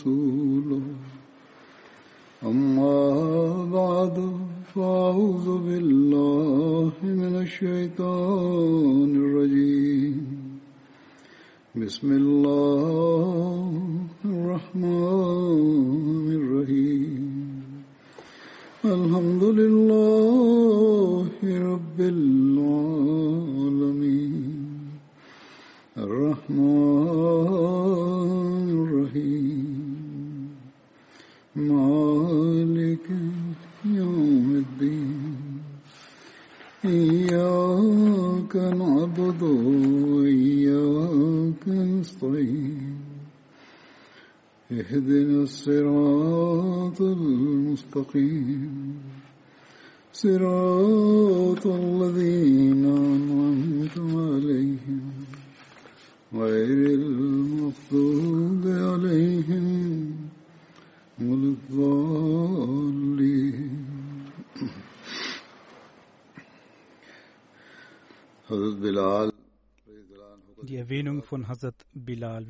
ورسوله أما بعد فأعوذ بالله من الشيطان الرجيم بسم الله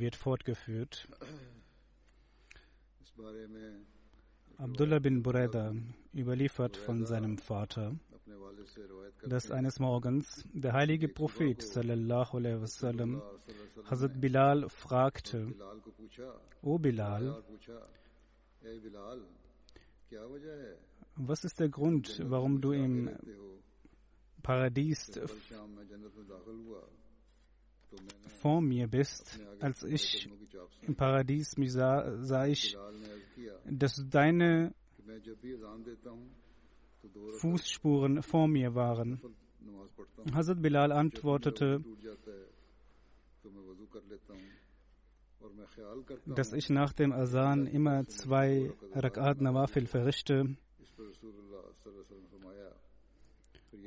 wird fortgeführt. Abdullah bin Bureda überliefert von seinem Vater, dass eines Morgens der heilige Prophet wasallam Hazrat Bilal fragte: O Bilal, was ist der Grund, warum du im Paradies vor mir bist. Als ich im Paradies mich sah, sah ich, dass deine Fußspuren vor mir waren. Hazrat Bilal antwortete, dass ich nach dem Asan immer zwei Rakat Nawafil verrichte.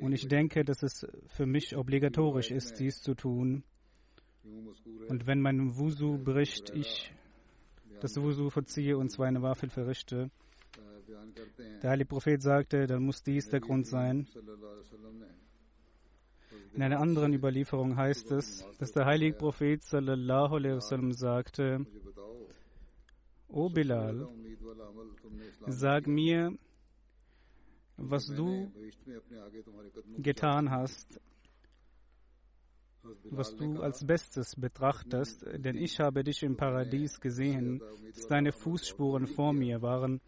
Und ich denke, dass es für mich obligatorisch ist, dies zu tun. Und wenn mein Wusu bricht, ich das Wusu verziehe und zwar eine Wafel verrichte. Der heilige Prophet sagte, dann muss dies der Grund sein. In einer anderen Überlieferung heißt es, dass der heilige Prophet wasallam sagte, O Bilal, sag mir, was du getan hast, was du als Bestes betrachtest, denn ich habe dich im Paradies gesehen, dass deine Fußspuren vor mir waren.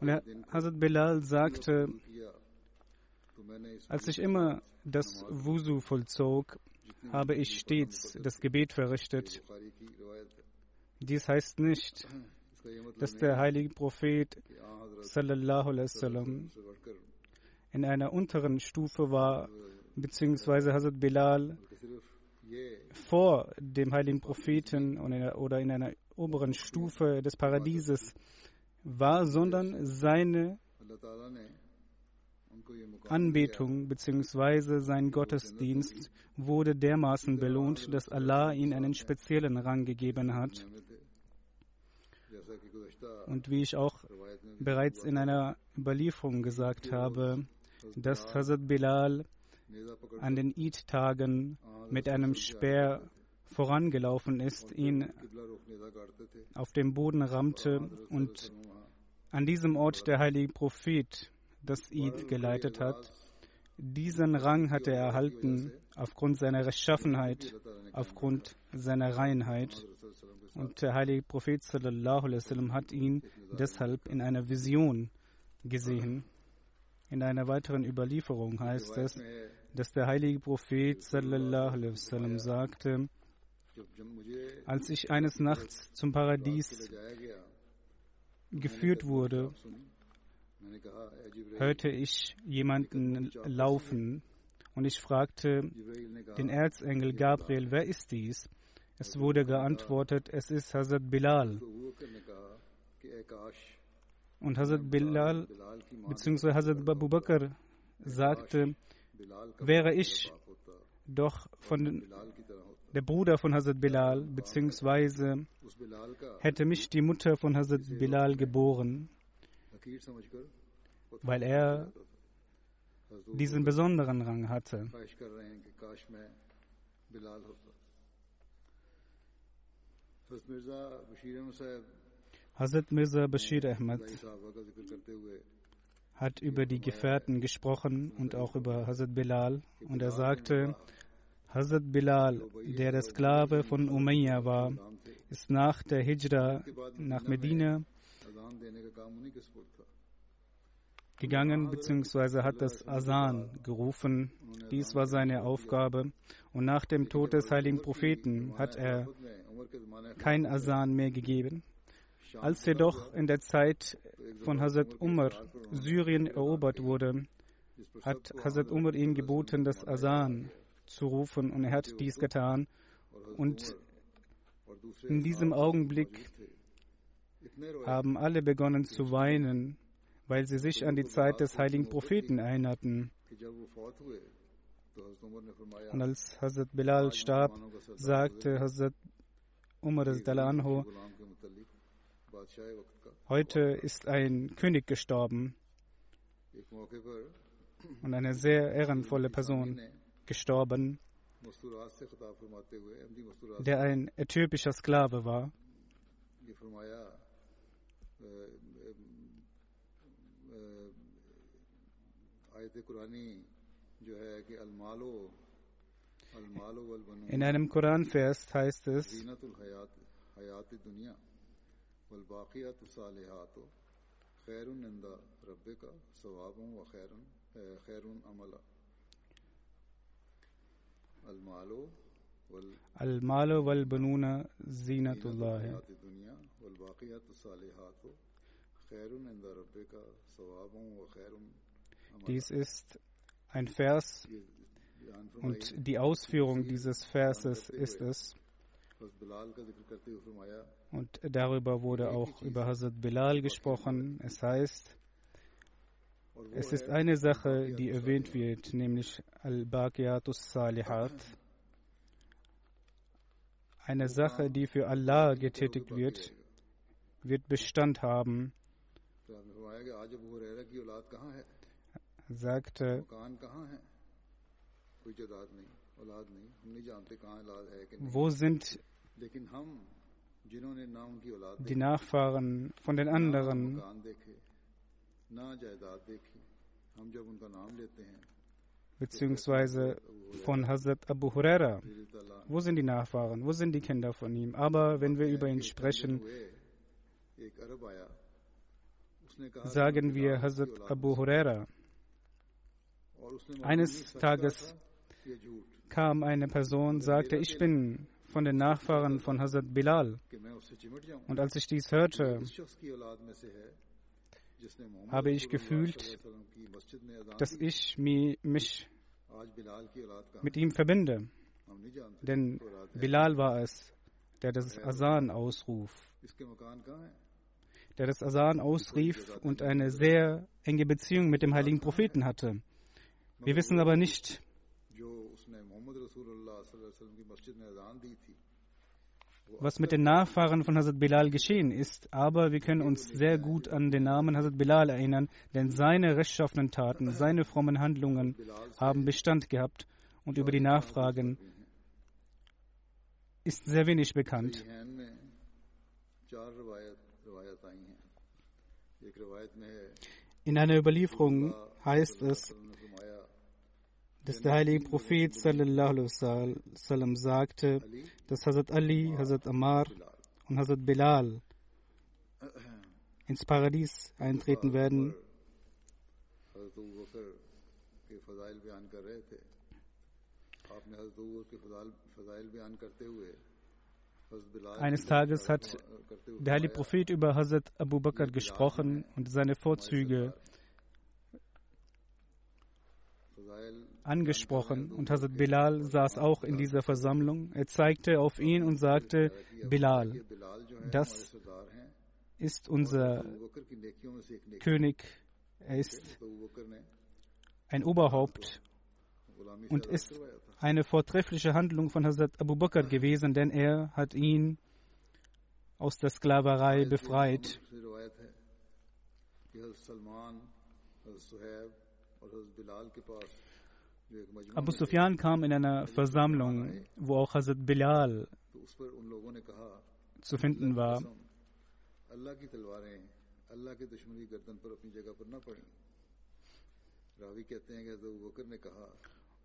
Und Hazrat Bilal sagte, als ich immer das Wusu vollzog, habe ich stets das Gebet verrichtet. Dies heißt nicht, dass der heilige Prophet sallallahu alaihi in einer unteren Stufe war beziehungsweise Hazrat Bilal vor dem heiligen Propheten oder in einer oberen Stufe des Paradieses war, sondern seine Anbetung bzw. sein Gottesdienst wurde dermaßen belohnt, dass Allah ihn einen speziellen Rang gegeben hat. Und wie ich auch bereits in einer Überlieferung gesagt habe, dass Hazrat Bilal an den Eid-Tagen mit einem Speer vorangelaufen ist, ihn auf dem Boden rammte und an diesem Ort der heilige Prophet das Eid geleitet hat. Diesen Rang hat er erhalten aufgrund seiner Rechtschaffenheit, aufgrund seiner Reinheit. Und der heilige Prophet sallallahu alaihi wasallam hat ihn deshalb in einer Vision gesehen. In einer weiteren Überlieferung heißt es, dass der heilige Prophet wasallam sagte, als ich eines Nachts zum Paradies geführt wurde, hörte ich jemanden laufen und ich fragte den Erzengel Gabriel, wer ist dies? Es wurde geantwortet, es ist Hazrat Bilal. Und Hazrat Bilal bzw. Hazrat Abu Bakr sagte, wäre ich doch von der Bruder von Hazrat Bilal, beziehungsweise hätte mich die Mutter von Hazrat Bilal geboren, weil er diesen besonderen Rang hatte. Hazrat Mirza Bashir hat über die Gefährten gesprochen und auch über Hazrat Bilal und er sagte, Hazrat Bilal, der der Sklave von Umayya war, ist nach der Hijra nach Medina gegangen bzw. hat das Asan gerufen. Dies war seine Aufgabe. Und nach dem Tod des heiligen Propheten hat er kein Asan mehr gegeben. Als jedoch in der Zeit von Hazrat Umar Syrien erobert wurde, hat Hazrat Umar ihm geboten, das Asan zu rufen und er hat dies getan. Und in diesem Augenblick haben alle begonnen zu weinen, weil sie sich an die Zeit des heiligen Propheten erinnerten. Und als Hazrat Bilal starb, sagte Hazrat Umar anhu, heute ist ein König gestorben und eine sehr ehrenvolle Person gestorben, der ein äthiopischer Sklave war. In einem Koranvers heißt es, والباقيات الصالحات خير عند ربك ثوابا وخير خير عملا المال المال والبنون زينة الله والباقيات الصالحات خير عند ربك ثوابا وخير Dies ist ein Vers und die Ausführung dieses Verses ist es. und darüber wurde auch über Hazrat Bilal gesprochen. Es heißt, es ist eine Sache, die erwähnt wird, nämlich Al-Baqiyatus Salihat. Eine Sache, die für Allah getätigt wird, wird Bestand haben. Sagte, wo sind die Nachfahren von den anderen? Beziehungsweise von Hazrat Abu Huraira. Wo sind die Nachfahren? Wo sind die Kinder von ihm? Aber wenn wir über ihn sprechen, sagen wir Hazrat Abu Huraira. Eines Tages kam eine Person, sagte, ich bin von den Nachfahren von Hazrat Bilal. Und als ich dies hörte, habe ich gefühlt, dass ich mich mit ihm verbinde. Denn Bilal war es, der das Asan ausruf, der das Asan ausrief und eine sehr enge Beziehung mit dem heiligen Propheten hatte. Wir wissen aber nicht, was mit den Nachfahren von Hazrat Bilal geschehen ist, aber wir können uns sehr gut an den Namen Hazrat Bilal erinnern, denn seine rechtschaffenen Taten, seine frommen Handlungen haben Bestand gehabt und über die Nachfragen ist sehr wenig bekannt. In einer Überlieferung heißt es, dass der heilige Prophet sallallahu wasallam sagte, dass Hazrat Ali, Hazrat Ammar und Hazrat Bilal ins Paradies eintreten werden. Eines Tages hat der heilige Prophet über Hazrat Abu Bakr gesprochen und seine Vorzüge angesprochen und Hazrat Bilal saß auch in dieser Versammlung. Er zeigte auf ihn und sagte, Bilal, das ist unser König, er ist ein Oberhaupt und ist eine vortreffliche Handlung von Hazrat Abu Bakr gewesen, denn er hat ihn aus der Sklaverei befreit. Abu Sufyan kam in einer Versammlung, wo auch Hazrat Bilal zu finden war.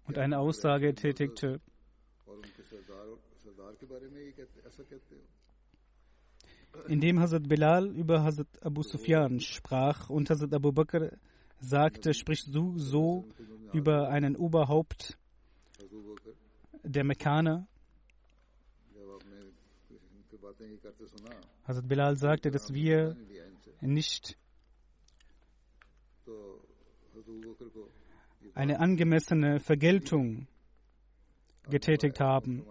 Und eine Aussage tätigte. Indem Hazrat Bilal über Hazrat Abu Sufyan sprach und Hazrat Abu Bakr sagte, sprichst du so über einen Oberhaupt der Mekkaner? Hazrat Bilal sagte, dass wir nicht eine angemessene Vergeltung getätigt haben.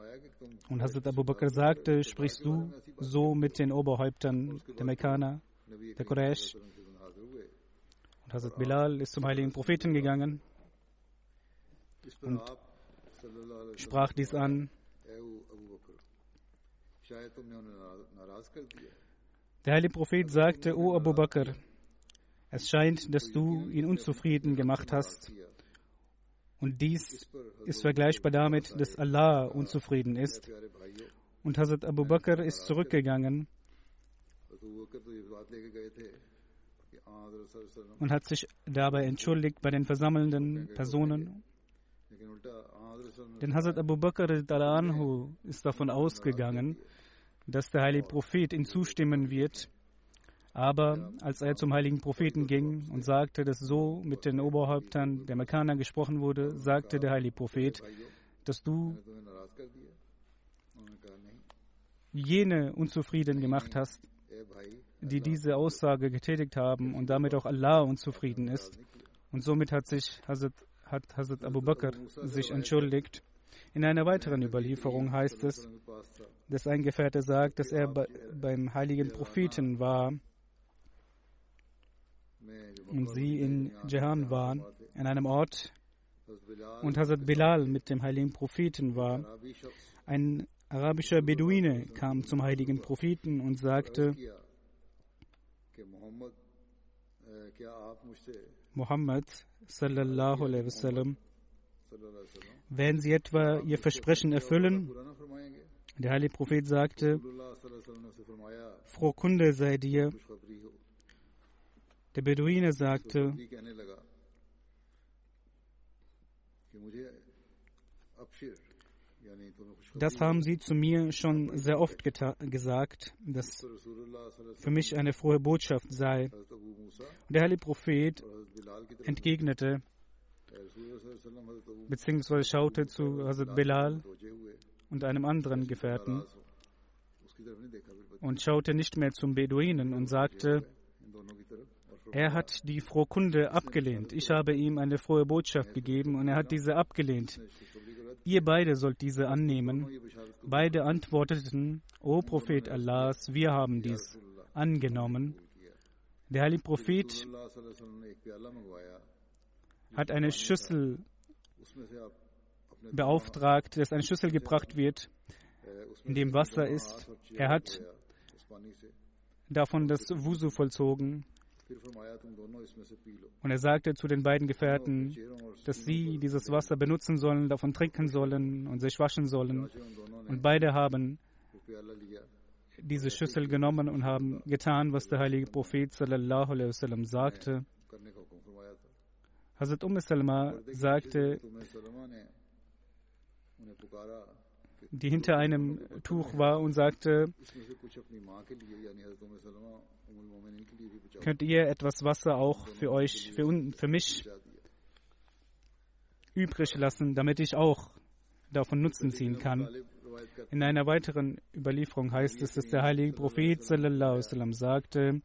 Und Hazrat Abu Bakr sagte, sprichst du so mit den Oberhäuptern der Mekkaner, der Quraysh? Und Hazrat Bilal ist zum heiligen Propheten gegangen und sprach dies an. Der heilige Prophet sagte, O Abu Bakr, es scheint, dass du ihn unzufrieden gemacht hast. Und dies ist vergleichbar damit, dass Allah unzufrieden ist. Und Hazrat Abu Bakr ist zurückgegangen und hat sich dabei entschuldigt bei den versammelnden Personen. Denn Hazrat Abu Bakr anhu ist davon ausgegangen, dass der heilige Prophet ihm zustimmen wird. Aber als er zum heiligen Propheten ging und sagte, dass so mit den Oberhäuptern der Mekkaner gesprochen wurde, sagte der heilige Prophet, dass du jene unzufrieden gemacht hast, die diese Aussage getätigt haben und damit auch Allah unzufrieden ist. Und somit hat sich Hazrat, hat Hazrat Abu Bakr sich entschuldigt. In einer weiteren Überlieferung heißt es, dass ein Gefährte sagt, dass er bei, beim heiligen Propheten war und sie in Jehan waren, in einem Ort, und Hazrat Bilal mit dem heiligen Propheten war. Ein arabischer Beduine kam zum heiligen Propheten und sagte, Muhammad sallallahu alaihi wasallam, werden Sie etwa Ihr Versprechen erfüllen? Der heilige Prophet sagte, Froh Kunde sei dir. Der Beduine sagte, das haben Sie zu mir schon sehr oft gesagt, dass für mich eine frohe Botschaft sei. Und der heilige Prophet entgegnete, beziehungsweise schaute zu Hazrat Bilal und einem anderen Gefährten und schaute nicht mehr zum Beduinen und sagte, er hat die frohe Kunde abgelehnt. Ich habe ihm eine frohe Botschaft gegeben und er hat diese abgelehnt. Ihr beide sollt diese annehmen. Beide antworteten, O Prophet Allahs, wir haben dies angenommen. Der heilige Prophet hat eine Schüssel beauftragt, dass eine Schüssel gebracht wird, in dem Wasser ist. Er hat davon das Wusu vollzogen. Und er sagte zu den beiden Gefährten, dass sie dieses Wasser benutzen sollen, davon trinken sollen und sich waschen sollen. Und beide haben diese Schüssel genommen und haben getan, was der heilige Prophet sallallahu alaihi wasallam sagte. Hazrat Umm Salma sagte, die hinter einem Tuch war und sagte, könnt ihr etwas Wasser auch für euch, für, für mich übrig lassen, damit ich auch davon Nutzen ziehen kann. In einer weiteren Überlieferung heißt es, dass der heilige Prophet sallallahu sagte,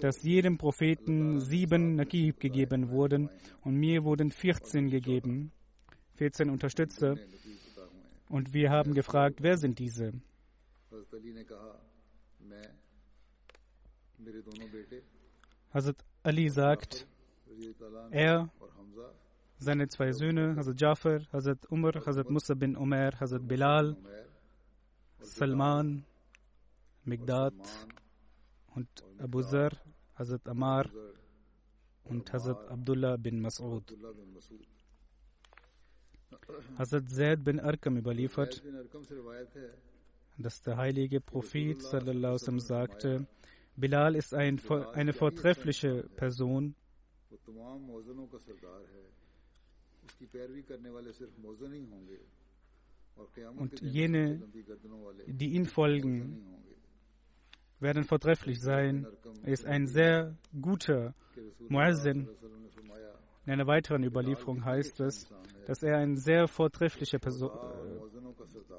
dass jedem Propheten sieben Nakib gegeben wurden und mir wurden 14 gegeben, 14 Unterstützer. Und wir haben gefragt, wer sind diese? Hazrat Ali sagt, er, seine zwei Söhne, Hazrat Jafar, Hazrat Umar, Hazrat Musa bin Umar, Hazrat Bilal, Salman, Migdad und Abu Zar, Hazrat Amar und Hazrat Abdullah bin Mas'ud. Hazrat Zaid bin Arkam überliefert, dass der heilige Prophet sallallahu sagte, Bilal ist ein, eine vortreffliche Person. Und jene, die ihn folgen, werden vortrefflich sein. Er ist ein sehr guter Muazzin. In einer weiteren Überlieferung heißt es, dass er eine sehr vortreffliche Person,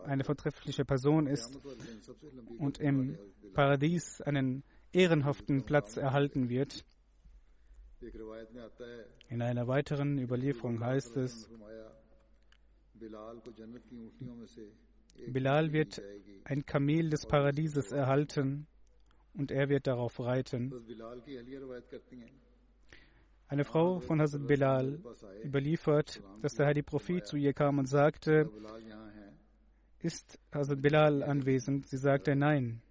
eine vortreffliche Person ist und im Paradies einen ehrenhaften Platz erhalten wird. In einer weiteren Überlieferung heißt es, Bilal wird ein Kamel des Paradieses erhalten und er wird darauf reiten. Eine Frau von Hazrat Bilal überliefert, dass der Heilige Prophet zu ihr kam und sagte, ist Hazrat Bilal anwesend? Sie sagte nein.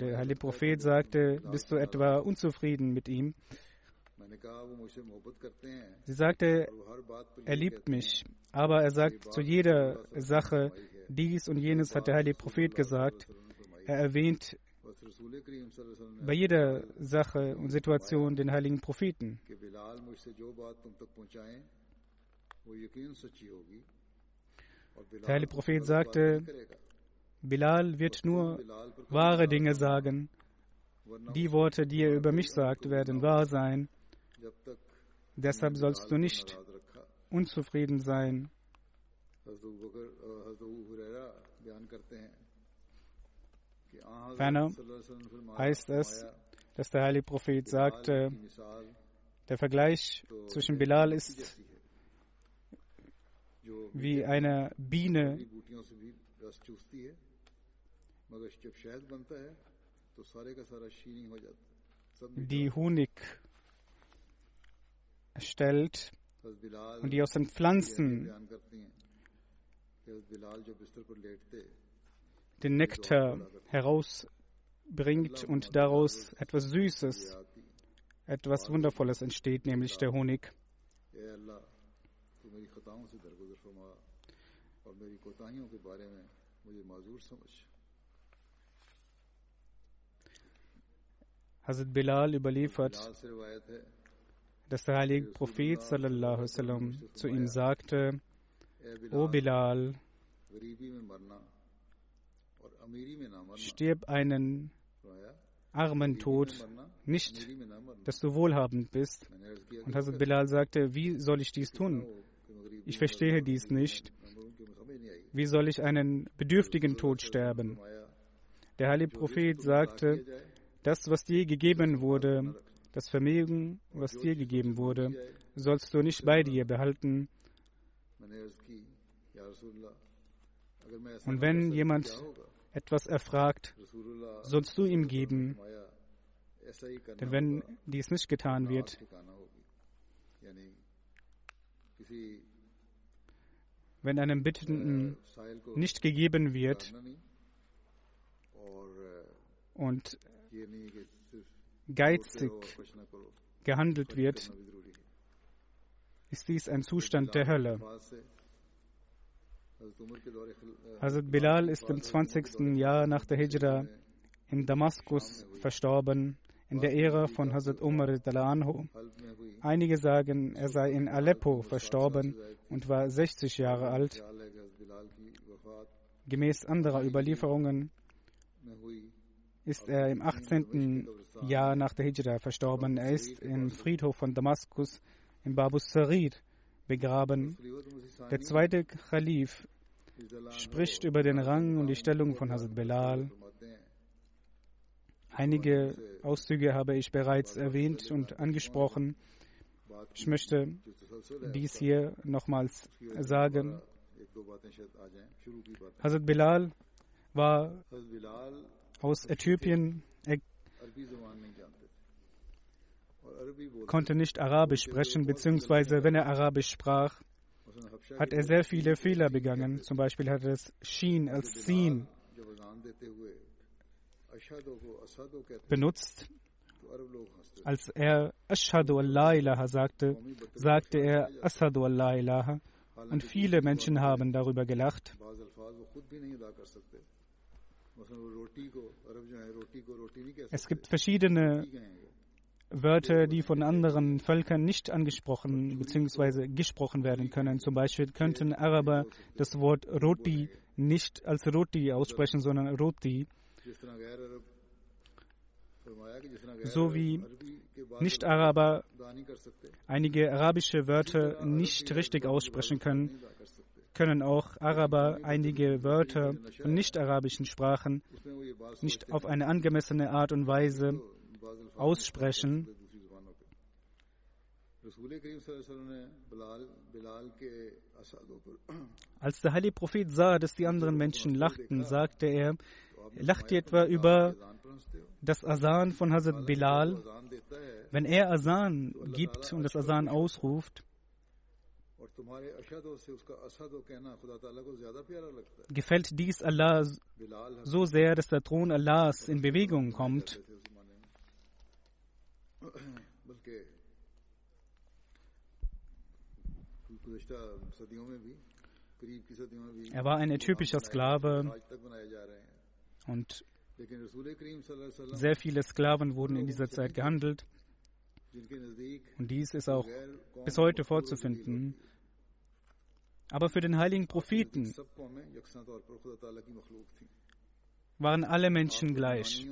Der heilige Prophet sagte, bist du etwa unzufrieden mit ihm? Sie sagte, er liebt mich, aber er sagt zu jeder Sache, dies und jenes hat der heilige Prophet gesagt. Er erwähnt bei jeder Sache und Situation den heiligen Propheten. Der heilige Prophet sagte, Bilal wird nur wahre Dinge sagen. Die Worte, die er über mich sagt, werden wahr sein. Deshalb sollst du nicht unzufrieden sein. Ferner heißt es, dass der heilige Prophet sagte, der Vergleich zwischen Bilal ist wie eine Biene, die Honig stellt und die aus den Pflanzen den Nektar herausbringt und daraus etwas Süßes, etwas Wundervolles entsteht, nämlich der Honig. میری Hazrat Bilal überliefert, dass der heilige Prophet sallam, zu ihm sagte, O Bilal, stirb einen armen Tod, nicht, dass du wohlhabend bist. Und Hazrat Bilal sagte, wie soll ich dies tun? Ich verstehe dies nicht. Wie soll ich einen bedürftigen Tod sterben? Der heilige Prophet sagte, das, was dir gegeben wurde, das Vermögen, was dir gegeben wurde, sollst du nicht bei dir behalten. Und wenn jemand etwas erfragt, sollst du ihm geben. Denn wenn dies nicht getan wird, wenn einem Bittenden nicht gegeben wird und geizig gehandelt wird, ist dies ein Zustand der Hölle. Hazrat Bilal ist im 20. Jahr nach der Hijra in Damaskus verstorben, in der Ära von Hazrat Umar Anhu. Einige sagen, er sei in Aleppo verstorben und war 60 Jahre alt. Gemäß anderer Überlieferungen ist er im 18. Jahr nach der Hijra verstorben. Er ist im Friedhof von Damaskus in Babus Sarid begraben. Der zweite Khalif spricht über den Rang und die Stellung von Hazrat Belal. Einige Auszüge habe ich bereits erwähnt und angesprochen. Ich möchte dies hier nochmals sagen. Hazrat Bilal war aus Äthiopien. Er konnte nicht Arabisch sprechen, beziehungsweise wenn er Arabisch sprach, hat er sehr viele Fehler begangen. Zum Beispiel hat er das Shin als Sin benutzt. Als er Ashadu Allah ilaha sagte, sagte er Asadu Allah ilaha. Und viele Menschen haben darüber gelacht. Es gibt verschiedene Wörter, die von anderen Völkern nicht angesprochen bzw. gesprochen werden können. Zum Beispiel könnten Araber das Wort Roti nicht als Roti aussprechen, sondern Roti. So wie Nicht-Araber einige arabische Wörter nicht richtig aussprechen können, können auch Araber einige Wörter von nicht-arabischen Sprachen nicht auf eine angemessene Art und Weise aussprechen. Als der heilige Prophet sah, dass die anderen Menschen lachten, sagte er, lacht ihr etwa über das Asan von Hazrat Bilal? Wenn er Asan gibt und das Asan ausruft, gefällt dies Allah so sehr, dass der Thron Allahs in Bewegung kommt. Er war ein äthiopischer Sklave und sehr viele Sklaven wurden in dieser Zeit gehandelt. Und dies ist auch bis heute vorzufinden. Aber für den heiligen Propheten waren alle Menschen gleich.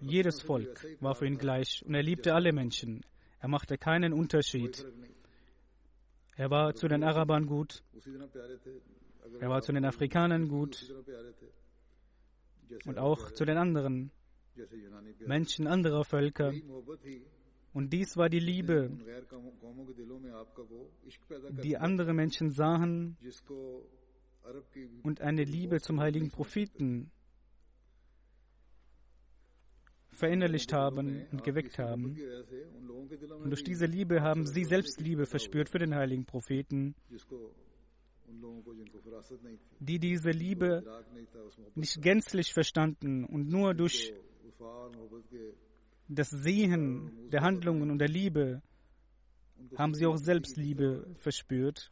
Jedes Volk war für ihn gleich und er liebte alle Menschen. Er machte keinen Unterschied. Er war zu den Arabern gut. Er war zu den Afrikanern gut. Und auch zu den anderen Menschen anderer Völker. Und dies war die Liebe, die andere Menschen sahen und eine Liebe zum heiligen Propheten verinnerlicht haben und geweckt haben. Und durch diese Liebe haben sie selbst Liebe verspürt für den heiligen Propheten, die diese Liebe nicht gänzlich verstanden und nur durch das Sehen der Handlungen und der Liebe haben sie auch selbst Liebe verspürt.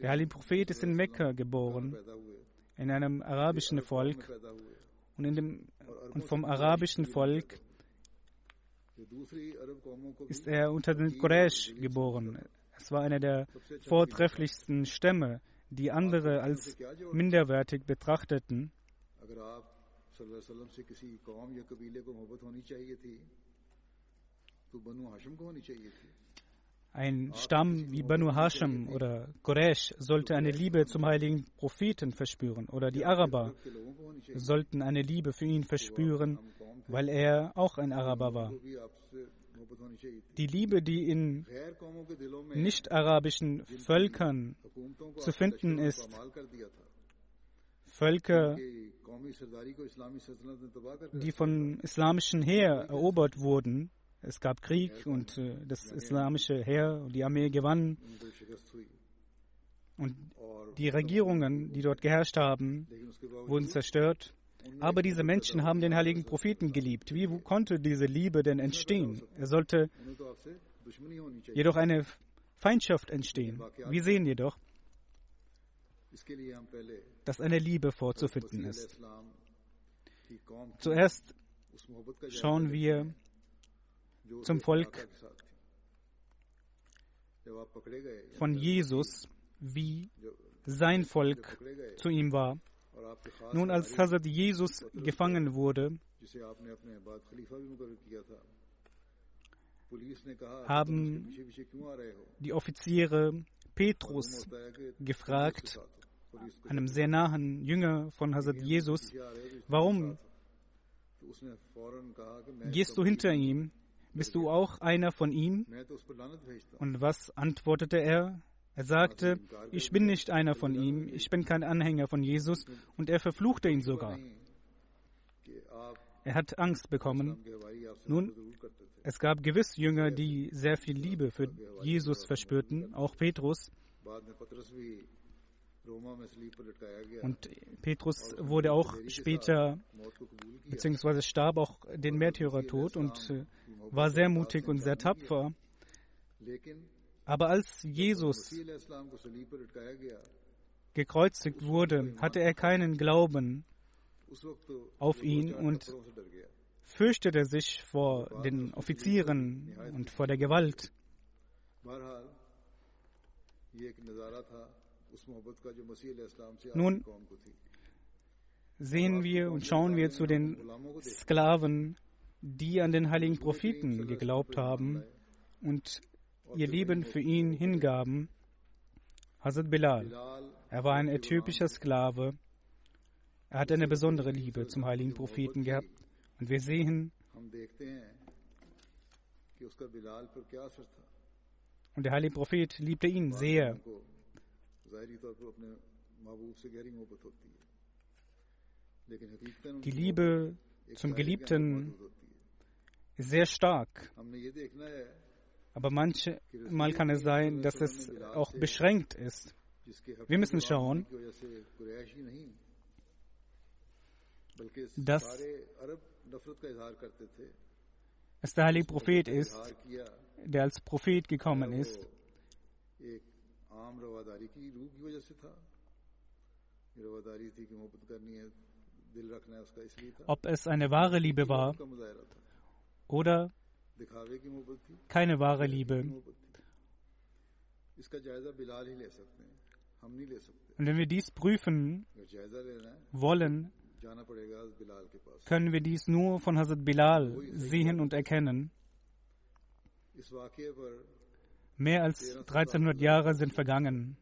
Der heilige Prophet ist in Mekka geboren, in einem arabischen Volk. Und, dem, und vom arabischen Volk ist er unter den Quraysh geboren. Es war einer der vortrefflichsten Stämme, die andere als minderwertig betrachteten. Ein Stamm wie Banu Hashim oder Quraysh sollte eine Liebe zum heiligen Propheten verspüren oder die Araber sollten eine Liebe für ihn verspüren, weil er auch ein Araber war. Die Liebe, die in nicht-arabischen Völkern zu finden ist, Völker, die vom islamischen Heer erobert wurden, es gab Krieg und äh, das islamische Heer und die Armee gewann. Und die Regierungen, die dort geherrscht haben, wurden zerstört. Aber diese Menschen haben den heiligen Propheten geliebt. Wie konnte diese Liebe denn entstehen? Er sollte jedoch eine Feindschaft entstehen. Wir sehen jedoch, dass eine Liebe vorzufinden ist. Zuerst schauen wir zum Volk von Jesus, wie sein Volk zu ihm war. Nun, als Hazrat Jesus gefangen wurde, haben die Offiziere Petrus gefragt, einem sehr nahen Jünger von Hazrat Jesus, warum gehst du hinter ihm? Bist du auch einer von ihm? Und was antwortete er? Er sagte, ich bin nicht einer von ihm, ich bin kein Anhänger von Jesus und er verfluchte ihn sogar. Er hat Angst bekommen. Nun, es gab gewiss Jünger, die sehr viel Liebe für Jesus verspürten, auch Petrus. Und Petrus wurde auch später, beziehungsweise starb auch den Märtyrertod und äh, war sehr mutig und sehr tapfer. Aber als Jesus gekreuzigt wurde, hatte er keinen Glauben auf ihn und fürchtet er sich vor den Offizieren und vor der Gewalt. Nun sehen wir und schauen wir zu den Sklaven, die an den heiligen Propheten geglaubt haben und ihr Leben für ihn hingaben. Hazrat Bilal, er war ein äthiopischer Sklave. Er hat eine besondere Liebe zum heiligen Propheten gehabt. Und wir sehen, und der heilige Prophet liebte ihn sehr. Die Liebe zum Geliebten ist sehr stark. Aber manchmal kann es sein, dass es auch beschränkt ist. Wir müssen schauen, dass dass der heilige Prophet ist, der als Prophet gekommen ist. Ob es eine wahre Liebe war oder keine wahre Liebe. Und wenn wir dies prüfen wollen, können wir dies nur von Hazrat Bilal sehen und erkennen. Mehr als 1300 Jahre sind vergangen.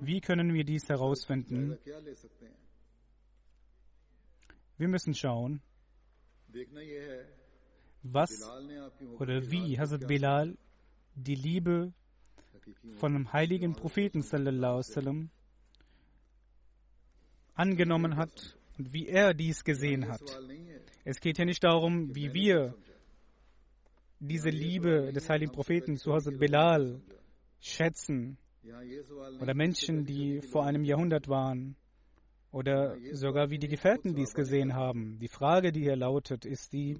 Wie können wir dies herausfinden? Wir müssen schauen, was oder wie Hazrat Bilal die Liebe von dem heiligen Propheten sallallahu alaihi sallam, angenommen hat und wie er dies gesehen hat. Es geht hier nicht darum, wie wir diese Liebe des heiligen Propheten zu Hazrat Bilal schätzen oder Menschen, die vor einem Jahrhundert waren oder sogar wie die Gefährten dies gesehen haben. Die Frage, die hier lautet, ist die,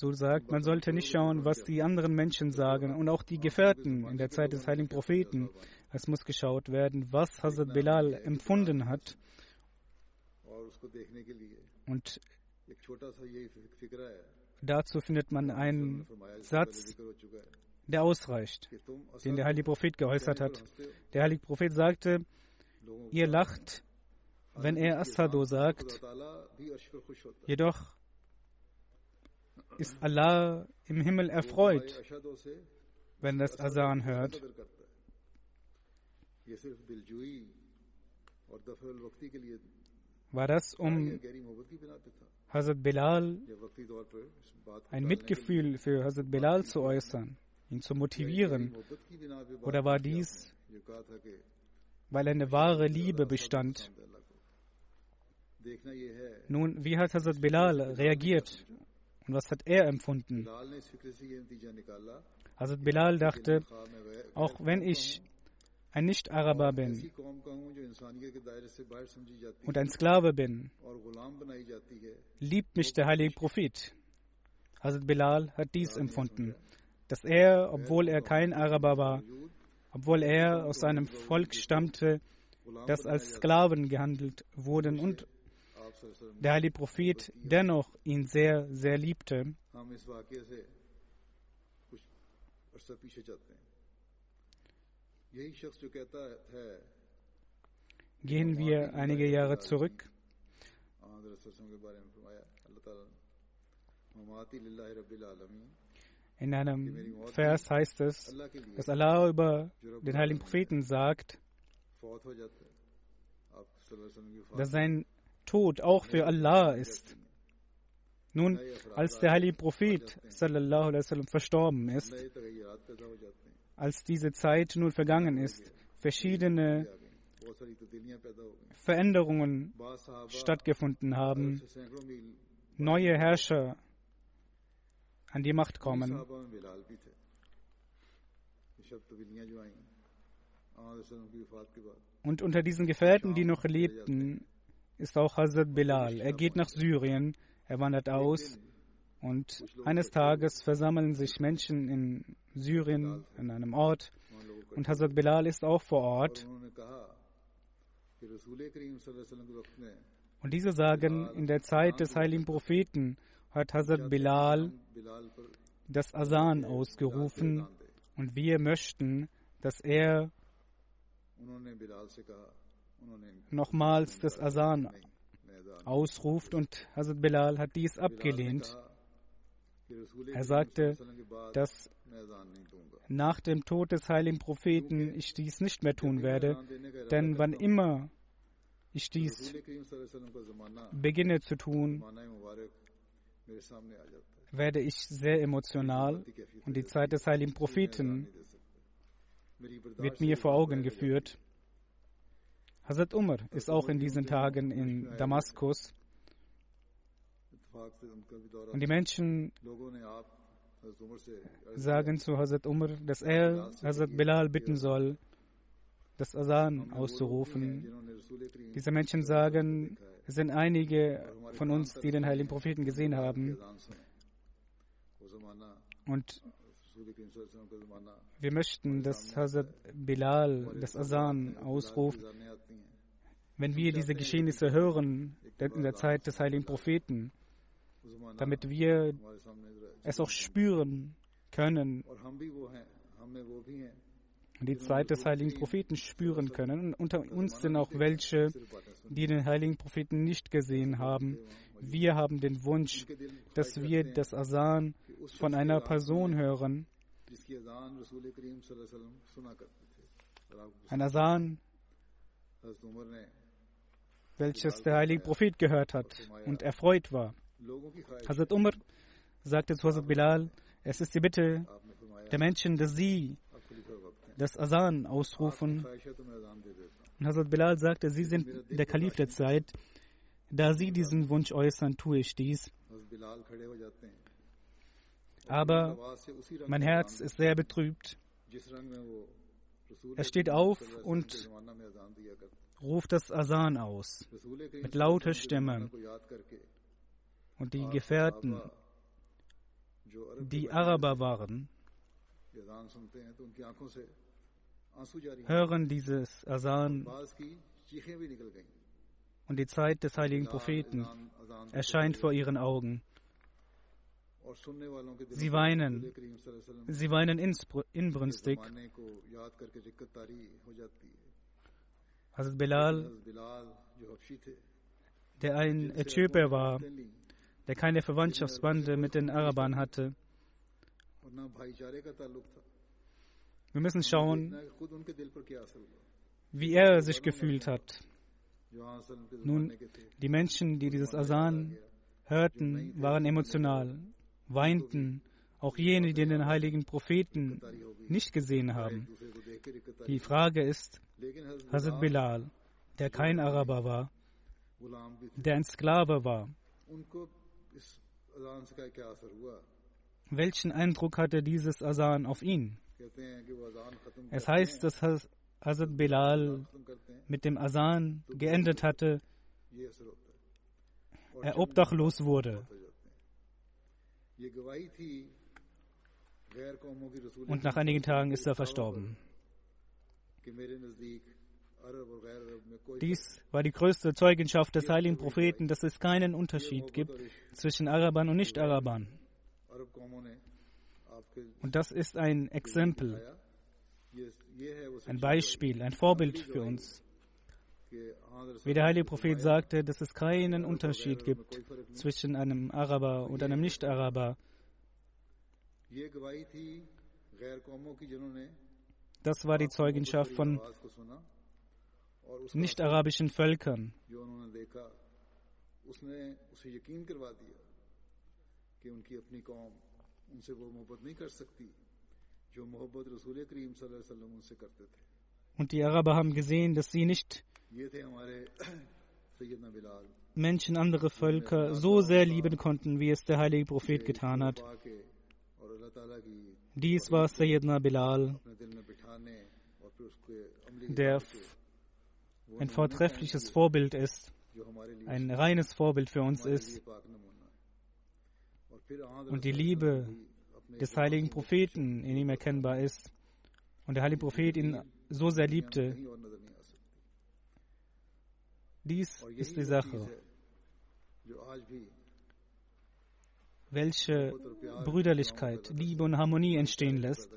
so sagt, man sollte nicht schauen, was die anderen Menschen sagen und auch die Gefährten in der Zeit des heiligen Propheten. Es muss geschaut werden, was Hazrat Bilal empfunden hat. Und dazu findet man einen Satz, der ausreicht, den der heilige Prophet geäußert hat. Der heilige Prophet sagte, ihr lacht, wenn er Asado sagt, jedoch ist Allah im Himmel erfreut, wenn das Asan hört. War das, um Hazrat Bilal ein Mitgefühl für Hazrat Bilal zu äußern, ihn zu motivieren? Oder war dies, weil eine wahre Liebe bestand? Nun, wie hat Hazrat Bilal reagiert und was hat er empfunden? Also Bilal dachte, auch wenn ich ein Nicht-Araber bin und ein Sklave bin, liebt mich der heilige Prophet. Hazrat Bilal hat dies empfunden, dass er, obwohl er kein Araber war, obwohl er aus einem Volk stammte, das als Sklaven gehandelt wurden und der heilige Prophet dennoch ihn sehr, sehr liebte. Gehen wir einige Jahre zurück. In einem Vers heißt es, dass Allah über den heiligen Propheten sagt, dass sein Tod auch für Allah ist. Nun, als der heilige Prophet sallallahu alaihi verstorben ist, als diese Zeit nun vergangen ist, verschiedene Veränderungen stattgefunden haben, neue Herrscher an die Macht kommen. Und unter diesen Gefährten, die noch lebten, ist auch Hazrat Bilal. Er geht nach Syrien, er wandert aus und eines Tages versammeln sich Menschen in Syrien, in einem Ort, und Hazrat Bilal ist auch vor Ort. Und diese sagen, in der Zeit des heiligen Propheten hat Hazrat Bilal das Asan ausgerufen und wir möchten, dass er nochmals das Asan ausruft und Hazrat Bilal hat dies abgelehnt. Er sagte, dass nach dem Tod des heiligen Propheten ich dies nicht mehr tun werde, denn wann immer ich dies beginne zu tun, werde ich sehr emotional und die Zeit des heiligen Propheten wird mir vor Augen geführt. Hazrat Umar ist auch in diesen Tagen in Damaskus und die Menschen sagen zu Hazrat Umar, dass er Hazrat Bilal bitten soll, das Asan auszurufen. Diese Menschen sagen, es sind einige von uns, die den heiligen Propheten gesehen haben. Und wir möchten, dass Hazrat Bilal das Asan ausruft. Wenn wir diese Geschehnisse hören in der Zeit des heiligen Propheten, damit wir es auch spüren können die Zeit des heiligen Propheten spüren können. Und unter uns sind auch welche, die den heiligen Propheten nicht gesehen haben. Wir haben den Wunsch, dass wir das Asan von einer Person hören. Ein Asan, welches der heilige Prophet gehört hat und erfreut war. Hazrat Umar sagte zu Hazrat Bilal, es ist die Bitte der Menschen, dass sie das Asan ausrufen. Und Hazrat Bilal sagte, Sie sind der Kalif der Zeit. Da Sie diesen Wunsch äußern, tue ich dies. Aber mein Herz ist sehr betrübt. Er steht auf und ruft das Asan aus mit lauter Stimme. Und die Gefährten, die Araber waren, hören dieses Asan und die Zeit des heiligen Propheten erscheint vor ihren Augen. Sie weinen, sie weinen inbrünstig. Hazrat Bilal, der ein Äthiopier war, der keine Verwandtschaftsbande mit den Arabern hatte, wir müssen schauen, wie er sich gefühlt hat. Nun, die Menschen, die dieses Asan hörten, waren emotional, weinten, auch jene, die den heiligen Propheten nicht gesehen haben. Die Frage ist, Hazrat Bilal, der kein Araber war, der ein Sklave war, welchen Eindruck hatte dieses Asan auf ihn? Es heißt, dass Hazrat Bilal mit dem Asan geendet hatte, er obdachlos wurde. Und nach einigen Tagen ist er verstorben. Dies war die größte Zeugenschaft des heiligen Propheten, dass es keinen Unterschied gibt zwischen Arabern und Nicht-Arabern. Und das ist ein Exempel, ein Beispiel, ein Vorbild für uns. Wie der heilige Prophet sagte, dass es keinen Unterschied gibt zwischen einem Araber und einem Nicht-Araber. Das war die Zeugenschaft von nicht-arabischen Völkern. ان سے وہ محبت نہیں کر سکتی جو محبت رسول کریم صلی اللہ علیہ وسلم ان und die Araber haben gesehen, dass sie nicht Menschen, andere Völker so sehr lieben konnten, wie es der heilige Prophet getan hat. Dies war Sayyidina Bilal, der ein vortreffliches Vorbild ist, ein reines Vorbild für uns ist. Und die Liebe des heiligen Propheten in ihm erkennbar ist. Und der heilige Prophet ihn so sehr liebte. Dies ist die Sache. Welche Brüderlichkeit, Liebe und Harmonie entstehen lässt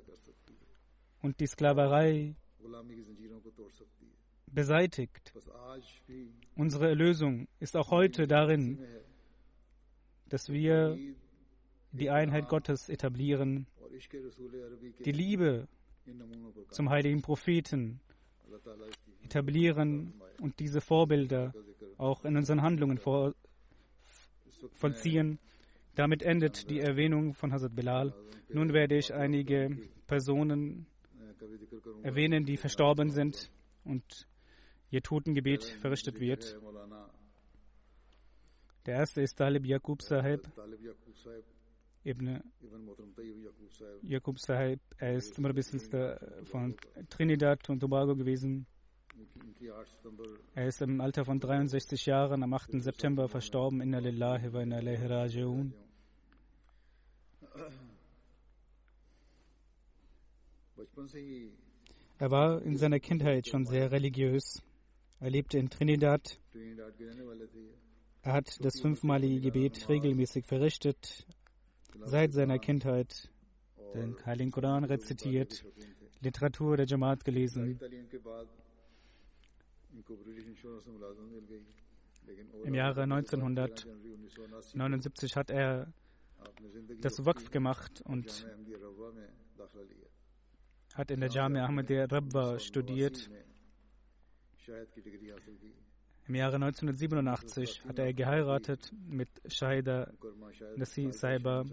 und die Sklaverei beseitigt. Unsere Erlösung ist auch heute darin, dass wir die Einheit Gottes etablieren, die Liebe zum heiligen Propheten etablieren und diese Vorbilder auch in unseren Handlungen vor, vollziehen. Damit endet die Erwähnung von Hazrat Bilal. Nun werde ich einige Personen erwähnen, die verstorben sind und ihr Totengebet verrichtet wird. Der erste ist Talib Yaqub Sahib, Ibn Jakub Sahib. Er ist Oberbisminister äh, von Trinidad und Tobago gewesen. Er ist im Alter von 63 Jahren am 8. September verstorben. Inna lillahi wa inna ilaihi raji'un. Er war in seiner Kindheit schon sehr religiös. Er lebte in Trinidad. Er hat das fünfmalige Gebet regelmäßig verrichtet seit seiner Kindheit den Heiligen Koran rezitiert, Literatur der Jamaat gelesen. Im Jahre 1979 hat er das Wakf gemacht und hat in der Jamia Ahmadiyya Rabba studiert. Im Jahre 1987 hatte er geheiratet mit Shahida Nasi Saiba,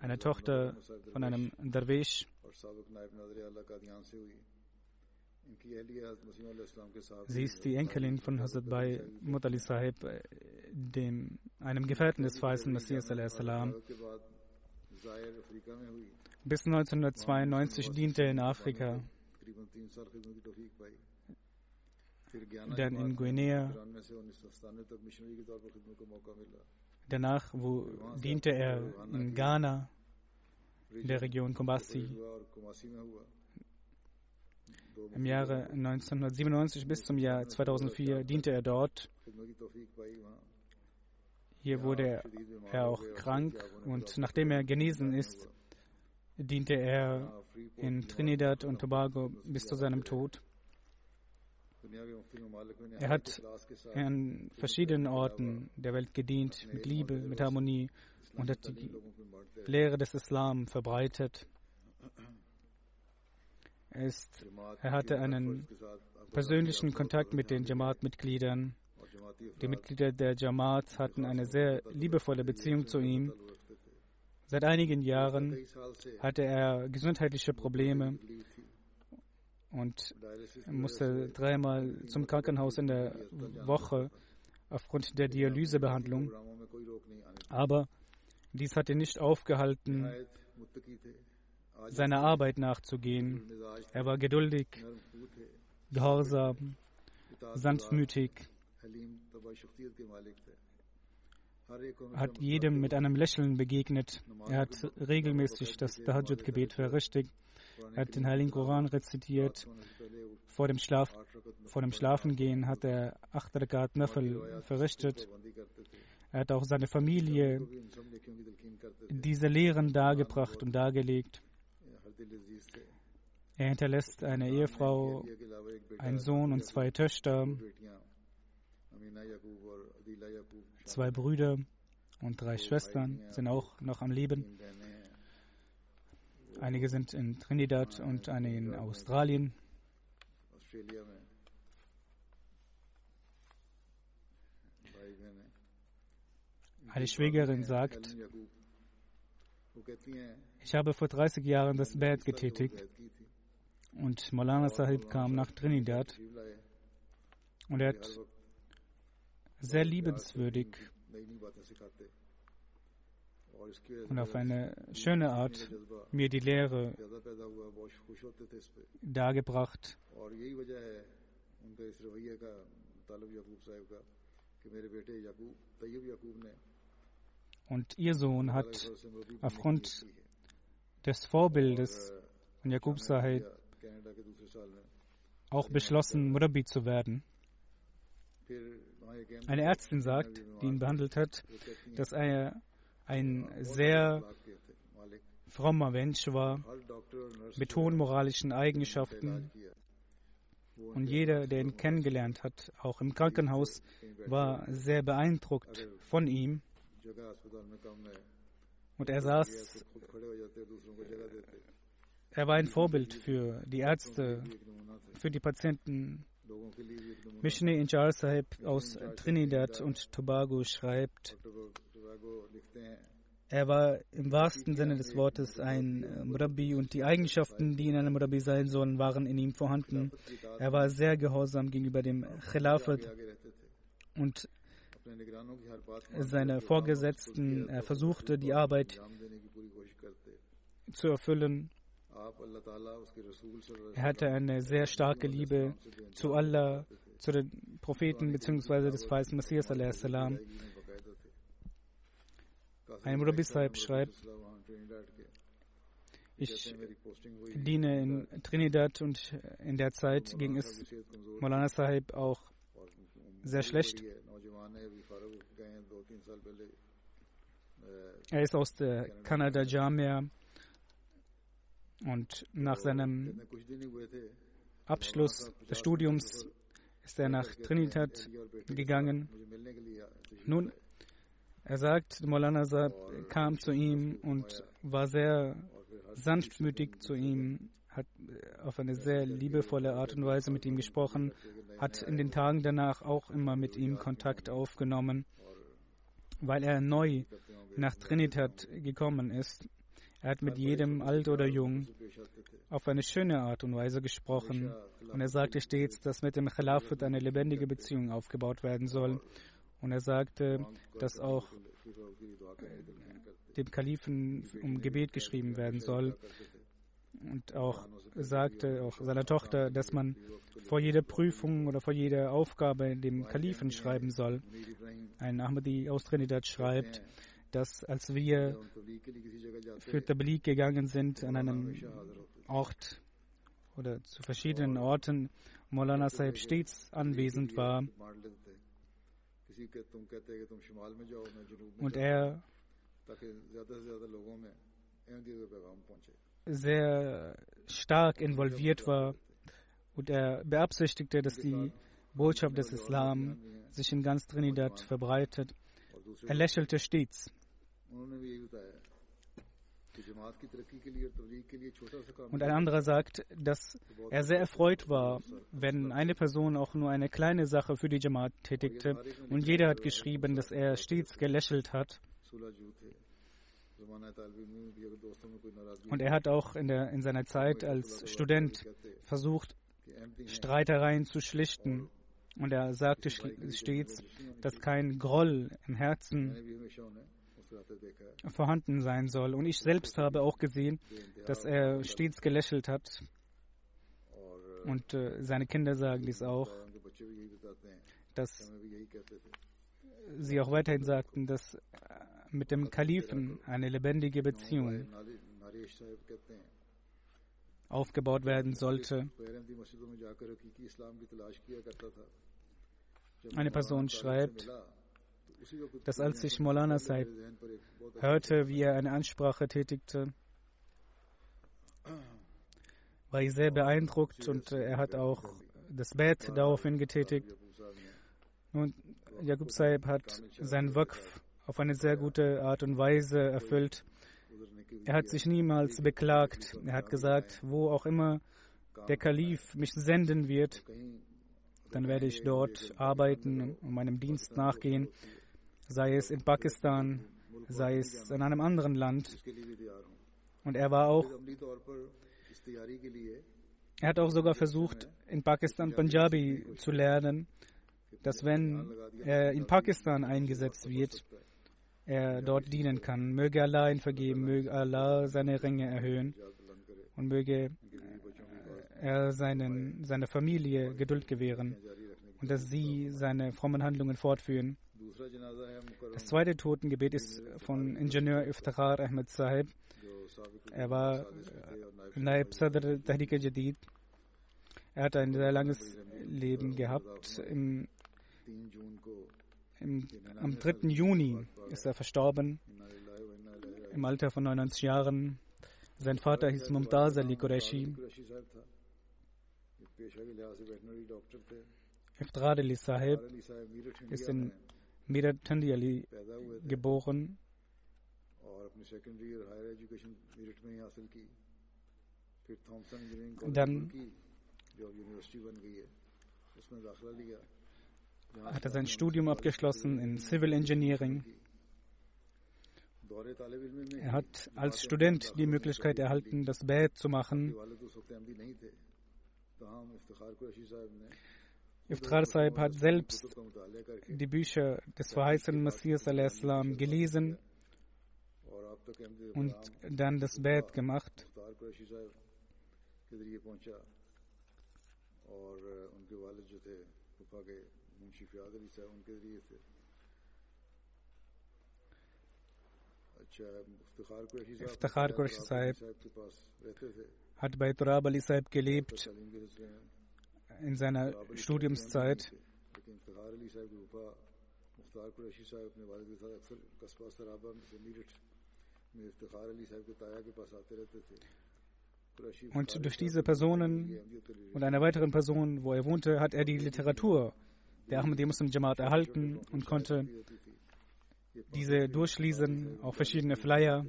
einer Tochter von einem Darwish. Sie ist die Enkelin von Hazrat Bhai Mutali Sahib, äh, dem, einem Gefährten des weißen Messias. Bis 1992 diente er in Afrika dann in Guinea. Danach wo diente er in Ghana, in der Region Kumbasi. Im Jahre 1997 bis zum Jahr 2004 diente er dort. Hier wurde er auch krank und nachdem er genesen ist, diente er in Trinidad und Tobago bis zu seinem Tod. Er hat an verschiedenen Orten der Welt gedient, mit Liebe, mit Harmonie und hat die Lehre des Islam verbreitet. Er, ist, er hatte einen persönlichen Kontakt mit den Jamaat-Mitgliedern. Die Mitglieder der Jamaat hatten eine sehr liebevolle Beziehung zu ihm. Seit einigen Jahren hatte er gesundheitliche Probleme und musste dreimal zum Krankenhaus in der Woche aufgrund der Dialysebehandlung. Aber dies hat ihn nicht aufgehalten, seiner Arbeit nachzugehen. Er war geduldig, gehorsam, sanftmütig, hat jedem mit einem Lächeln begegnet. Er hat regelmäßig das Tahajjud-Gebet verrichtet er hat den Heiligen Koran rezitiert. Vor dem, Schlaf, vor dem Schlafengehen hat er acht Rakat Nafal verrichtet. Er hat auch seine Familie diese Lehren dargebracht und dargelegt. Er hinterlässt eine Ehefrau, einen Sohn und zwei Töchter, zwei Brüder und drei Schwestern sind auch noch am Leben. Einige sind in Trinidad und eine in Australien. Eine Schwägerin sagt, ich habe vor 30 Jahren das Bad getätigt und Molana Sahib kam nach Trinidad und er hat sehr liebenswürdig und auf eine schöne Art mir die Lehre dargebracht. Und ihr Sohn hat aufgrund des Vorbildes von Jakub Sahib auch beschlossen, Murabi zu werden. Eine Ärztin sagt, die ihn behandelt hat, dass er ein sehr frommer Mensch war, mit hohen moralischen Eigenschaften. Und jeder, der ihn kennengelernt hat, auch im Krankenhaus, war sehr beeindruckt von ihm. Und er saß, er war ein Vorbild für die Ärzte, für die Patienten. Mishne Injar Sahib aus Trinidad und Tobago schreibt, er war im wahrsten Sinne des Wortes ein äh, Murabi und die Eigenschaften, die in einem Murabi sein sollen, waren in ihm vorhanden. Er war sehr gehorsam gegenüber dem Khilafat und seine Vorgesetzten. Er versuchte, die Arbeit zu erfüllen. Er hatte eine sehr starke Liebe zu Allah, zu den Propheten bzw. des Weißen Messias. Ein Murabi Sahib schreibt, ich diene in Trinidad und in der Zeit ging es Maulana Sahib auch sehr schlecht. Er ist aus der Kanada Jamia und nach seinem Abschluss des Studiums ist er nach Trinidad gegangen. Nun, er sagt, Molana kam zu ihm und war sehr sanftmütig zu ihm, hat auf eine sehr liebevolle Art und Weise mit ihm gesprochen, hat in den Tagen danach auch immer mit ihm Kontakt aufgenommen, weil er neu nach Trinidad gekommen ist. Er hat mit jedem, alt oder jung, auf eine schöne Art und Weise gesprochen und er sagte stets, dass mit dem Khilafat eine lebendige Beziehung aufgebaut werden soll und er sagte, dass auch dem Kalifen um Gebet geschrieben werden soll. Und auch sagte auch seiner Tochter, dass man vor jeder Prüfung oder vor jeder Aufgabe dem Kalifen schreiben soll. Ein Ahmadi aus Trinidad schreibt, dass als wir für Tabligh gegangen sind an einem Ort oder zu verschiedenen Orten, Maulana Sahib stets anwesend war und er sehr stark involviert war und er beabsichtigte, dass die Botschaft des Islam sich in ganz Trinidad verbreitet. Er lächelte stets. Und ein anderer sagt, dass er sehr erfreut war, wenn eine Person auch nur eine kleine Sache für die Jamaat tätigte. Und jeder hat geschrieben, dass er stets gelächelt hat. Und er hat auch in, der, in seiner Zeit als Student versucht, Streitereien zu schlichten. Und er sagte stets, dass kein Groll im Herzen vorhanden sein soll. Und ich selbst habe auch gesehen, dass er stets gelächelt hat. Und äh, seine Kinder sagen dies auch, dass sie auch weiterhin sagten, dass äh, mit dem Kalifen eine lebendige Beziehung aufgebaut werden sollte. Eine Person schreibt, dass als ich Molana Saib hörte, wie er eine Ansprache tätigte, war ich sehr beeindruckt und er hat auch das Bett daraufhin getätigt. Und Jakub Saib hat seinen Waqf auf eine sehr gute Art und Weise erfüllt. Er hat sich niemals beklagt. Er hat gesagt, wo auch immer der Kalif mich senden wird, dann werde ich dort arbeiten und meinem Dienst nachgehen. Sei es in Pakistan, sei es in einem anderen Land. Und er war auch, er hat auch sogar versucht, in Pakistan Punjabi zu lernen, dass wenn er in Pakistan eingesetzt wird, er dort dienen kann. Möge Allah ihn vergeben, möge Allah seine Ränge erhöhen und möge er seinen, seiner Familie Geduld gewähren und dass sie seine frommen Handlungen fortführen. Das zweite Totengebet ist von Ingenieur Iftikhar Ahmed Sahib. Er war Naib Sadr Tahrik Jadid. Er hat ein sehr langes Leben gehabt. Im, im, am 3. Juni ist er verstorben, im Alter von 99 Jahren. Sein Vater hieß Mumtaz Ali Qureshi. Iftrad Ali Sahib ist in Mirathandi Ali geboren. Dann hat er sein Studium abgeschlossen in Civil Engineering. Er hat als Student die Möglichkeit erhalten, das Bad zu machen. Iftar Sahib hat selbst die Bücher des verheißenen Messias al-Islam gelesen und dann das Bad gemacht. Iftikhar Quraishi Sahib hat bei Turab Ali Sahib gelebt in seiner Studiumszeit. Und durch diese Personen und eine weitere Person, wo er wohnte, hat er die Literatur der Ahmadi Muslim Jamaat erhalten und konnte diese durchlesen, auch verschiedene Flyer,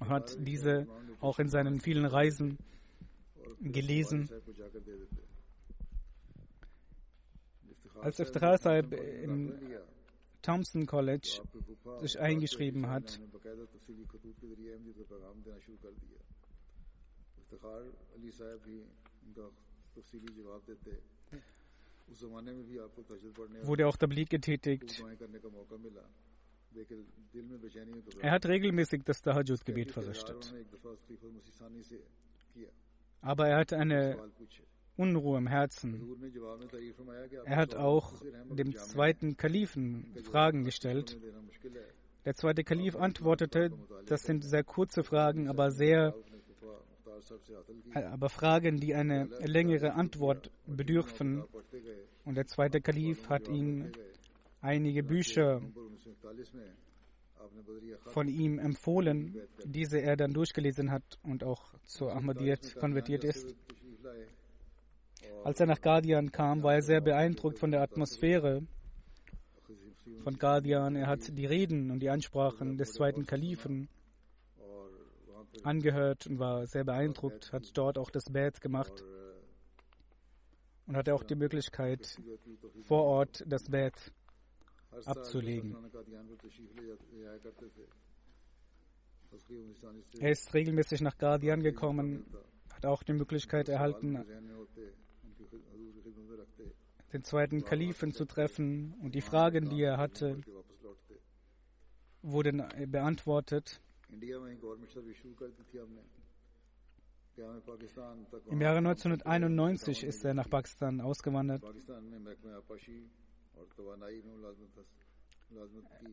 und hat diese auch in seinen vielen Reisen gelesen. Als Iftikhar Sahib im Thompson College sich eingeschrieben hat, wurde auch Tablik getätigt. Er hat regelmäßig das Tahajjud-Gebet verrichtet. Aber er hatte eine Unruhe im Herzen. Er hat auch dem zweiten Kalifen Fragen gestellt. Der zweite Kalif antwortete, das sind sehr kurze Fragen, aber sehr aber Fragen, die eine längere Antwort bedürfen. Und der zweite Kalif hat ihm einige Bücher von ihm empfohlen, diese er dann durchgelesen hat und auch zur Ahmadiyyat konvertiert ist. Als er nach Guardian kam, war er sehr beeindruckt von der Atmosphäre von Guardian. Er hat die Reden und die Ansprachen des zweiten Kalifen angehört und war sehr beeindruckt, hat dort auch das Bad gemacht und hatte auch die Möglichkeit, vor Ort das Bad abzulegen. Er ist regelmäßig nach Guardian gekommen, hat auch die Möglichkeit erhalten, den zweiten Kalifen zu treffen und die Fragen, die er hatte, wurden beantwortet. Im Jahre 1991 ist er nach Pakistan ausgewandert.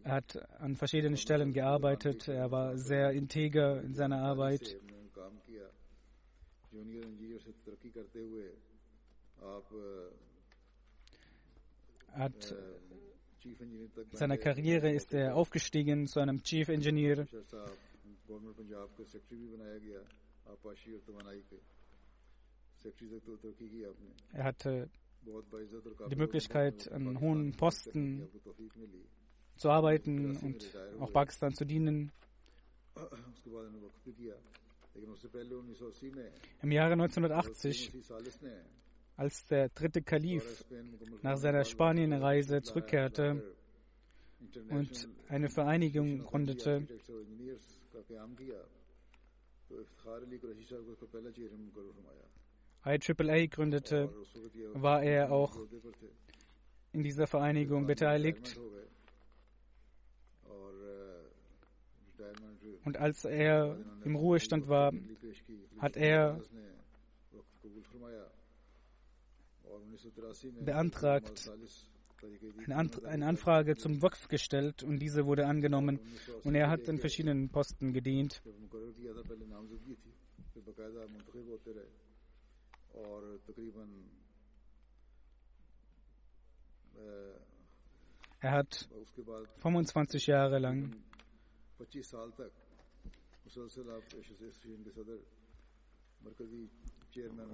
Er hat an verschiedenen Stellen gearbeitet. Er war sehr integer in seiner Arbeit. Er hat in seiner Karriere ist er aufgestiegen zu einem Chief Engineer. Er hatte die Möglichkeit, an hohen Posten zu arbeiten und auch Pakistan zu dienen. Im Jahre 1980, als der dritte Kalif nach seiner Spanienreise zurückkehrte, und eine Vereinigung gründete. IAAA gründete, war er auch in dieser Vereinigung beteiligt. Und als er im Ruhestand war, hat er beantragt, eine Anfrage zum Waqf gestellt und diese wurde angenommen und er hat in verschiedenen Posten gedient. Er hat 25 Jahre lang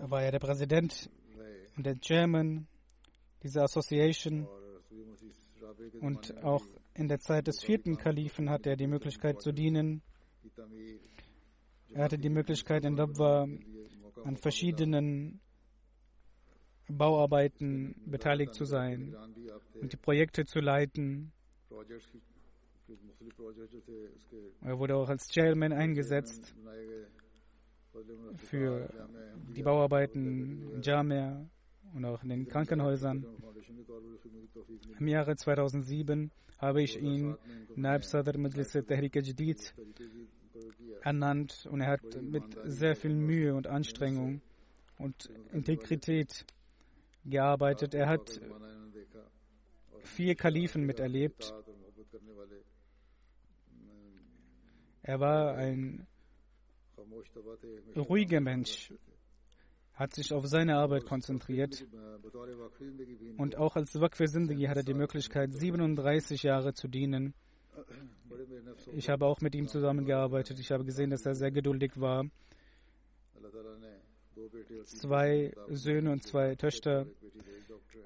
war er der Präsident und der Chairman dieser Association und auch in der Zeit des vierten Kalifen hatte er die Möglichkeit zu dienen. Er hatte die Möglichkeit in Dabwa an verschiedenen Bauarbeiten beteiligt zu sein und die Projekte zu leiten. Er wurde auch als Chairman eingesetzt für die Bauarbeiten in Jamia und auch in den Krankenhäusern. Im Jahre 2007 habe ich ihn Naib Sadr Majlis Tehrik Jadid ernannt und er hat mit sehr viel Mühe und Anstrengung und Integrität gearbeitet. Er hat vier Kalifen miterlebt. Er war ein ruhiger Mensch, hat sich auf seine Arbeit konzentriert und auch als Waqf Sindhi hat er die Möglichkeit, 37 Jahre zu dienen. Ich habe auch mit ihm zusammengearbeitet. Ich habe gesehen, dass er sehr geduldig war. Zwei Söhne und zwei Töchter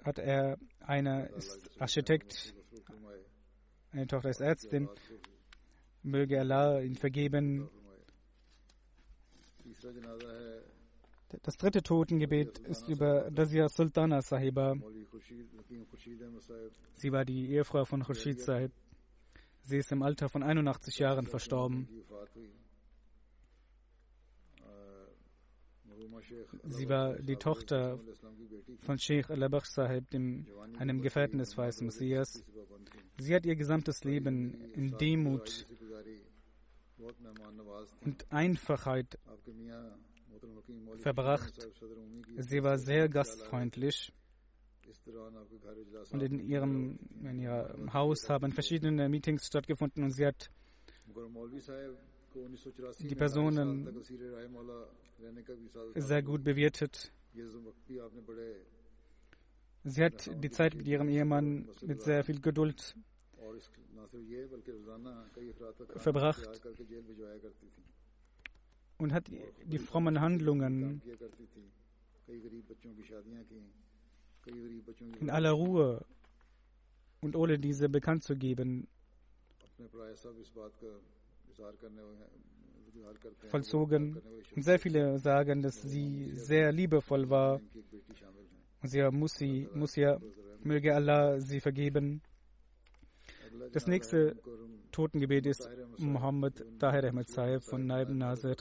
hat er. Einer ist Architekt, eine Tochter ist Ärztin. Möge Allah ihn vergeben. Das dritte Totengebet ist über Dazia Sultana Sahiba. Sie war die Ehefrau von Khurshid Sahib. Sie ist im Alter von 81 Jahren verstorben. Sie war die Tochter von Sheikh Al-Abakh Sahib, dem, einem Gefährten des Weißen Messias. Sie hat ihr gesamtes Leben in Demut und Einfachheit verbracht. Sie war sehr gastfreundlich. Und in ihrem, in ihrem Haus haben verschiedene Meetings stattgefunden und sie hat die Personen sehr gut bewirtet. Sie hat die Zeit mit ihrem Ehemann mit sehr viel Geduld verbracht. und hat die frommen Handlungen in aller Ruhe und ohne diese bekannt zu geben vollzogen. Und sehr viele sagen, dass sie sehr liebevoll war. Und sie muss, sie, möge Allah sie vergeben. Das nächste Totengebet ist Muhammad Tahir Ahmed Saib von Naib Nazir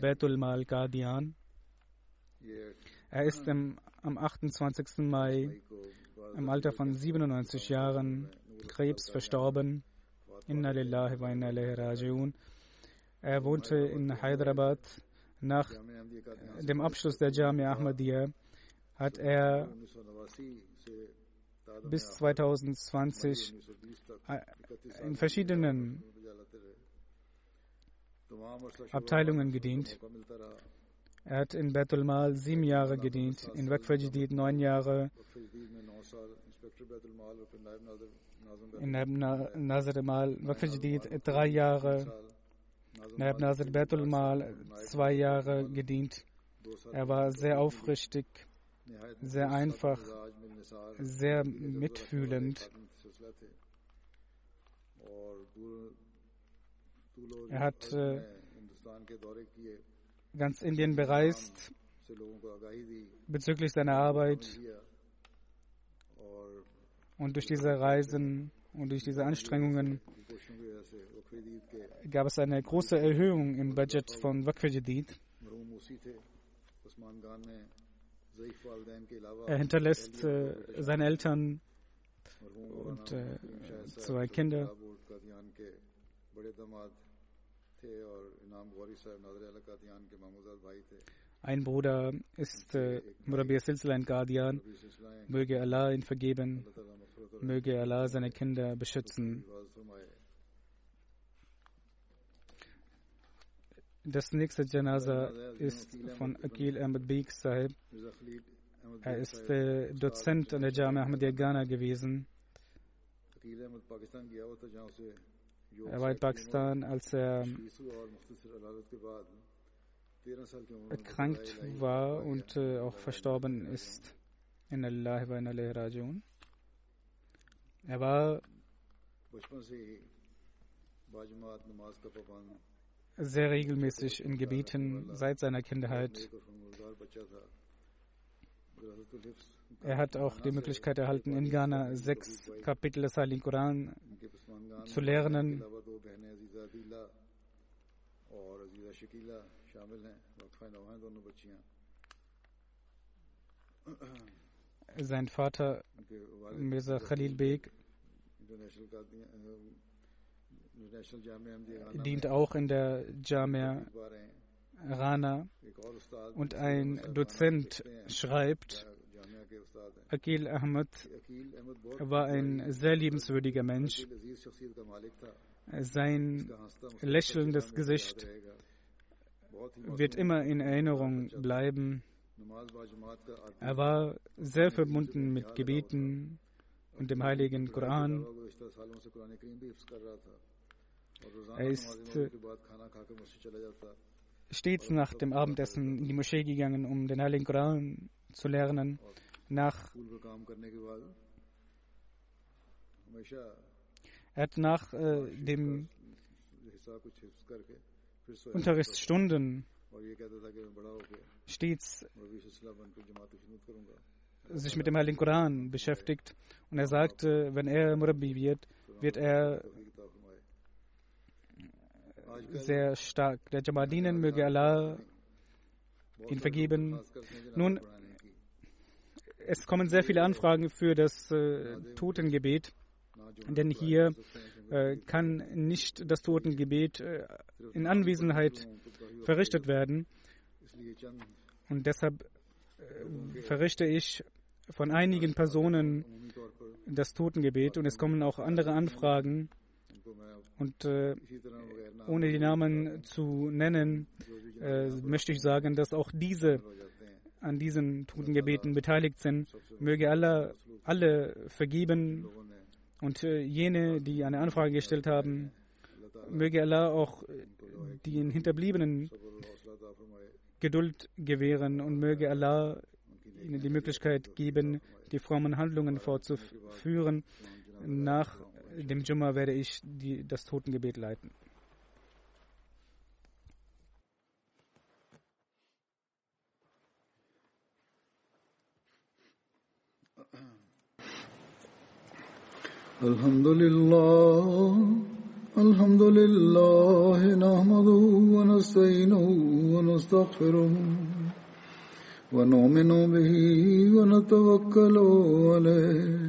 Betul Mal Qadian. Er ist im, am 28. Mai im Alter von 97 Jahren Krebs verstorben. Inna lillahi wa inna ilaihi raji'un. Er wohnte in Hyderabad. Nach dem Abschluss der Jamia Ahmadiyya hat er bis 2020 in verschiedenen Abteilungen gedient. Er hat in Betul Mal sieben Jahre gedient, in Waqf Jadid neun Jahre, in Nazar Mal Waqf Jadid drei Jahre, Naib Nazar Betul Mal zwei Jahre gedient. Er war sehr aufrichtig, sehr einfach, sehr mitfühlend. Er hat äh, ganz Indien bereist bezüglich seiner Arbeit. Und durch diese Reisen und durch diese Anstrengungen gab es eine große Erhöhung im Budget von Waqf er hinterlässt äh, seine Eltern und äh, zwei Kinder. Ein Bruder ist äh, Murabir Silsila Guardian. Möge Allah ihn vergeben. Möge Allah seine Kinder beschützen. Das nächste Janaza ist von Akil Ahmed Beek Sahib. Er ist äh, Dozent an der Jamia Ahmadiyya Ghana gewesen. Er war in Pakistan, als er erkrankt war und äh, auch verstorben ist. In Allah wa in alayhi rajun. Er war sehr regelmäßig in Gebeten seit seiner Kindheit. Er hat auch die Möglichkeit erhalten, in Ghana sechs Kapitel des Heiligen Koran zu lernen. Sein Vater, Mirza Khalil Beg, äh, dient auch in der Jamia Rana und ein Dozent schreibt, Akil Ahmad war ein sehr liebenswürdiger Mensch. Sein lächelndes Gesicht wird immer in Erinnerung bleiben. Er war sehr verbunden mit Gebeten und dem heiligen Koran. Er ist äh, stets nach dem Abendessen in die Moschee gegangen, um den Heiligen Koran zu lernen. Nach er hat nach äh, dem Unterrichtsstunden stets sich mit dem Heiligen Koran beschäftigt und er sagte, wenn er Murabi wird, wird er sehr stark. Der Jamaldinen möge Allah ihn vergeben. Nun, es kommen sehr viele Anfragen für das äh, Totengebet, denn hier äh, kann nicht das Totengebet äh, in Anwesenheit verrichtet werden. Und deshalb äh, verrichte ich von einigen Personen das Totengebet und es kommen auch andere Anfragen und äh, ohne die Namen zu nennen, äh, möchte ich sagen, dass auch diese an diesen Totengebeten beteiligt sind. Möge Allah alle vergeben und äh, jene, die eine Anfrage gestellt haben, möge Allah auch den Hinterbliebenen Geduld gewähren und möge Allah ihnen die Möglichkeit geben, die frommen Handlungen fortzuführen nach dem Jumma werde ich die, das Totengebet leiten. الحمد لله الحمد لله نحمده ونستعينه ونستغفره ونؤمن به ونتوكل عليه